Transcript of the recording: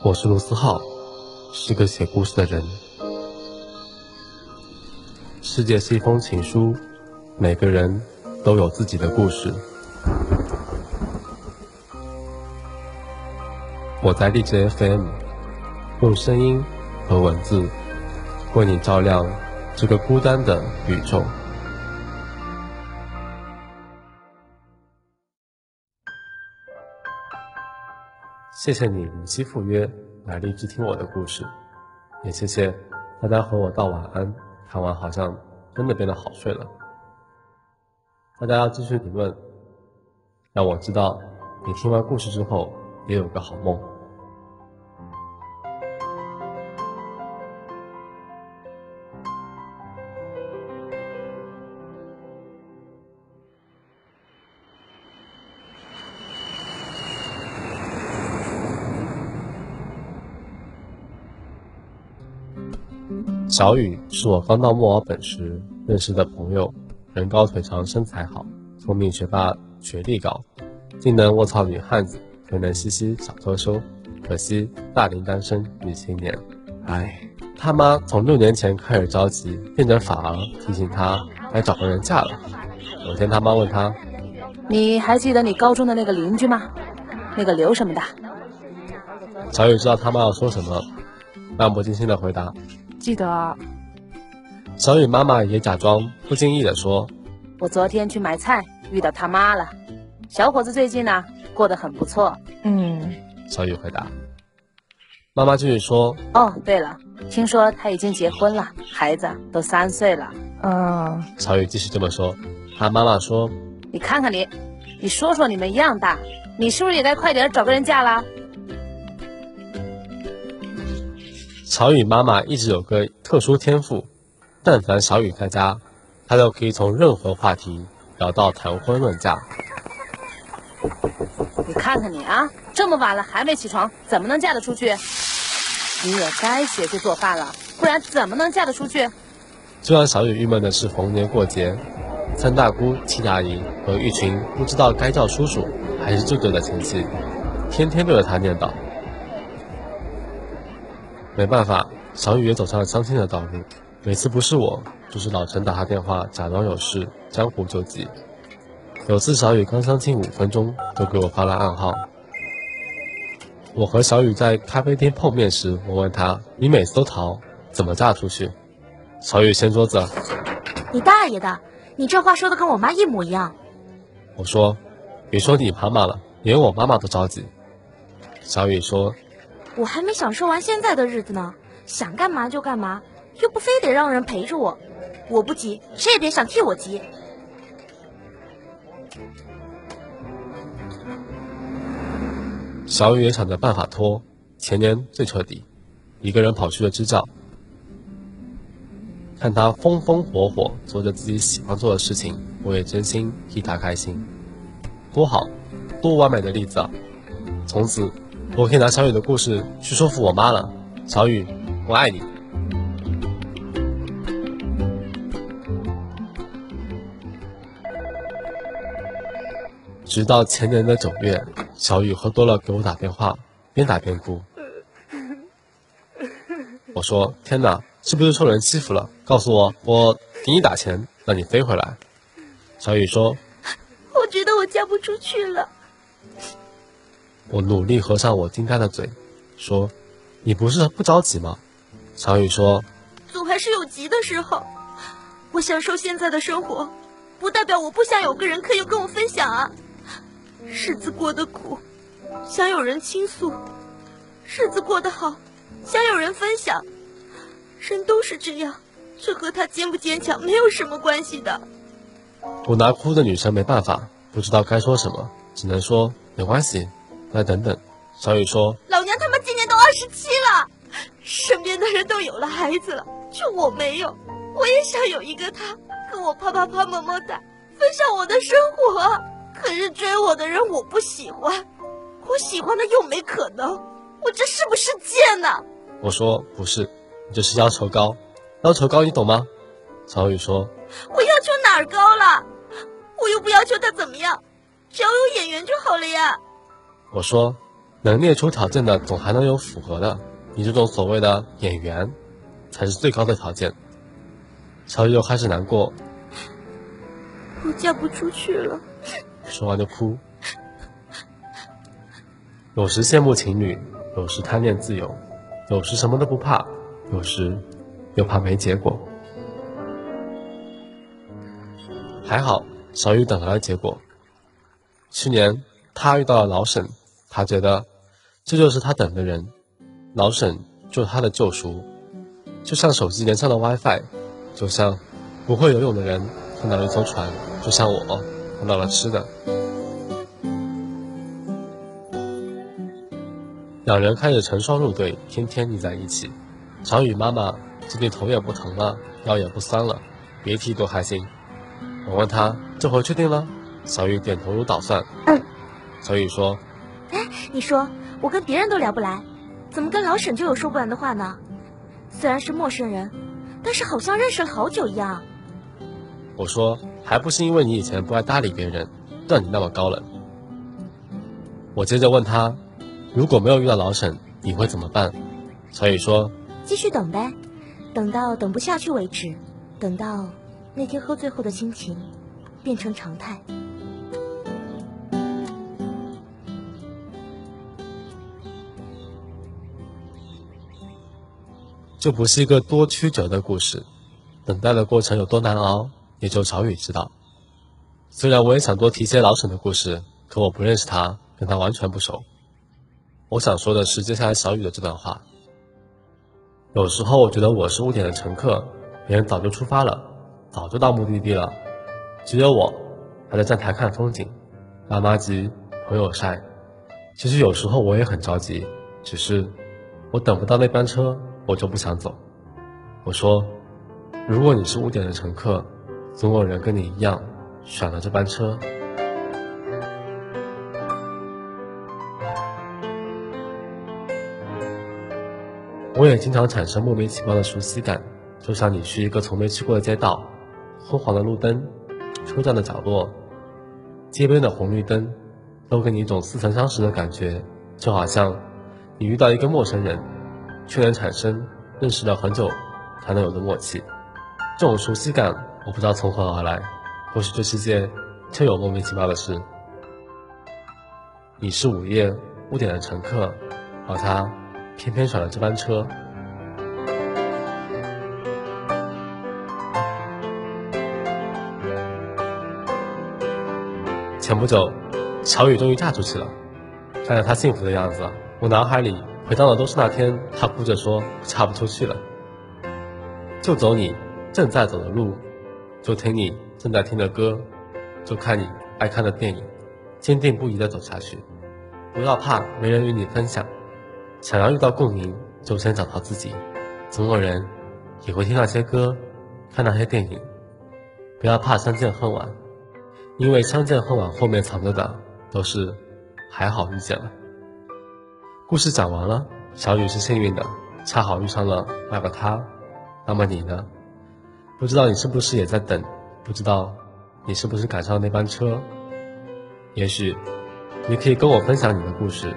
我是卢思浩，是个写故事的人。世界是一封情书，每个人都有自己的故事。我在荔枝 FM 用声音和文字为你照亮这个孤单的宇宙。谢谢你如期赴约来荔枝听我的故事，也谢谢大家和我道晚安。看完好像真的变得好睡了。大家要继续评论，让我知道你听完故事之后也有个好梦。小雨是我刚到墨尔本时认识的朋友，人高腿长，身材好，聪明学霸，学历高，既能卧槽女汉子，又能嘻嘻小偷收。可惜大龄单身女青年。唉，他妈从六年前开始着急，变成反而提醒他该找个人嫁了。有天他妈问他：“你还记得你高中的那个邻居吗？那个刘什么的？”小雨知道他妈要说什么，漫不经心的回答。记得，小雨妈妈也假装不经意地说：“我昨天去买菜遇到他妈了，小伙子最近呢过得很不错。”嗯，小雨回答。妈妈继续说：“哦，对了，听说他已经结婚了，孩子都三岁了。”嗯，小雨继续这么说。他妈妈说：“你看看你，你说说你们一样大，你是不是也该快点找个人嫁了？”小雨妈妈一直有个特殊天赋，但凡小雨在家，她都可以从任何话题聊到谈婚论嫁。你看看你啊，这么晚了还没起床，怎么能嫁得出去？你也该学学做饭了，不然怎么能嫁得出去？最让小雨郁闷的是逢年过节，三大姑、七大姨和一群不知道该叫叔叔还是舅舅的亲戚，天天对着她念叨。没办法，小雨也走上了相亲的道路。每次不是我，就是老陈打他电话，假装有事，江湖救急。有次小雨刚相亲五分钟，就给我发了暗号。我和小雨在咖啡厅碰面时，我问他：“你每次都逃，怎么嫁出去？”小雨掀桌子：“你大爷的！你这话说的跟我妈一模一样。”我说：“别说你妈妈了，连我妈妈都着急。”小雨说。我还没享受完现在的日子呢，想干嘛就干嘛，又不非得让人陪着我。我不急，谁也别想替我急。小雨也想着办法拖，前年最彻底，一个人跑去了支教。看他风风火火做着自己喜欢做的事情，我也真心替他开心。多好，多完美的例子啊！从此。我可以拿小雨的故事去说服我妈了。小雨，我爱你。直到前年的九月，小雨喝多了给我打电话，边打边哭。我说：“天哪，是不是受人欺负了？告诉我，我给你打钱，让你飞回来。”小雨说：“我觉得我嫁不出去了。”我努力合上我惊呆的嘴，说：“你不是不着急吗？”小雨说：“总还是有急的时候。我享受现在的生活，不代表我不想有个人可以跟我分享啊。日子过得苦，想有人倾诉；日子过得好，想有人分享。人都是这样，这和他坚不坚强没有什么关系的。”我拿哭的女生没办法，不知道该说什么，只能说没关系。再等等，小雨说：“老娘他妈今年都二十七了，身边的人都有了孩子了，就我没有。我也想有一个他，跟我啪啪啪、么么哒，分享我的生活。可是追我的人我不喜欢，我喜欢的又没可能，我这是不是贱呢？”我说：“不是，你这是要求高，要求高，你懂吗？”小雨说：“我要求哪儿高了？我又不要求他怎么样，只要有眼缘就好了呀。”我说：“能列出条件的，总还能有符合的。你这种所谓的演员，才是最高的条件。小雨又开始难过，我嫁不出去了。说完就哭。有时羡慕情侣，有时贪恋自由，有时什么都不怕，有时又怕没结果。还好，小雨等来了结果。去年他遇到了老沈，他觉得这就是他等的人，老沈就是他的救赎，就像手机连上了 WiFi。就像不会游泳的人看到了一艘船，就像我看到了吃的。两人开始成双入对，天天腻在一起。小雨妈妈最近头也不疼了，腰也不酸了，别提多开心。我问她这回确定了？小雨点头如捣蒜。嗯。小雨说：“哎，你说我跟别人都聊不来，怎么跟老沈就有说不完的话呢？虽然是陌生人。”但是好像认识了好久一样。我说，还不是因为你以前不爱搭理别人，让你那么高冷。我接着问他，如果没有遇到老沈，你会怎么办？所以说，继续等呗，等到等不下去为止，等到那天喝醉后的心情变成常态。这不是一个多曲折的故事，等待的过程有多难熬，也就小雨知道。虽然我也想多提些老沈的故事，可我不认识他，跟他完全不熟。我想说的是接下来小雨的这段话。有时候我觉得我是误点的乘客，别人早就出发了，早就到目的地了，只有我还在站台看风景。爸妈急，朋友晒。其实有时候我也很着急，只是我等不到那班车。我就不想走。我说，如果你是误点的乘客，总有人跟你一样选了这班车。我也经常产生莫名其妙的熟悉感，就像你去一个从没去过的街道，昏黄的路灯，车站的角落，街边的红绿灯，都给你一种似曾相识的感觉，就好像你遇到一个陌生人。却能产生认识了很久才能有的默契，这种熟悉感我不知道从何而来，或许这世界就有莫名其妙的事。你是午夜误点的乘客，而他偏偏选了这班车。前不久，小雨终于嫁出去了，看着她幸福的样子，我脑海里。回到的都是那天，他哭着说嫁不出去了。就走你正在走的路，就听你正在听的歌，就看你爱看的电影，坚定不移地走下去。不要怕没人与你分享，想要遇到共鸣，就先找到自己。总有人也会听那些歌，看那些电影。不要怕相见恨晚，因为相见恨晚后面藏着的都是还好遇见了。故事讲完了，小雨是幸运的，恰好遇上了那个他。那么你呢？不知道你是不是也在等？不知道你是不是赶上了那班车？也许你可以跟我分享你的故事。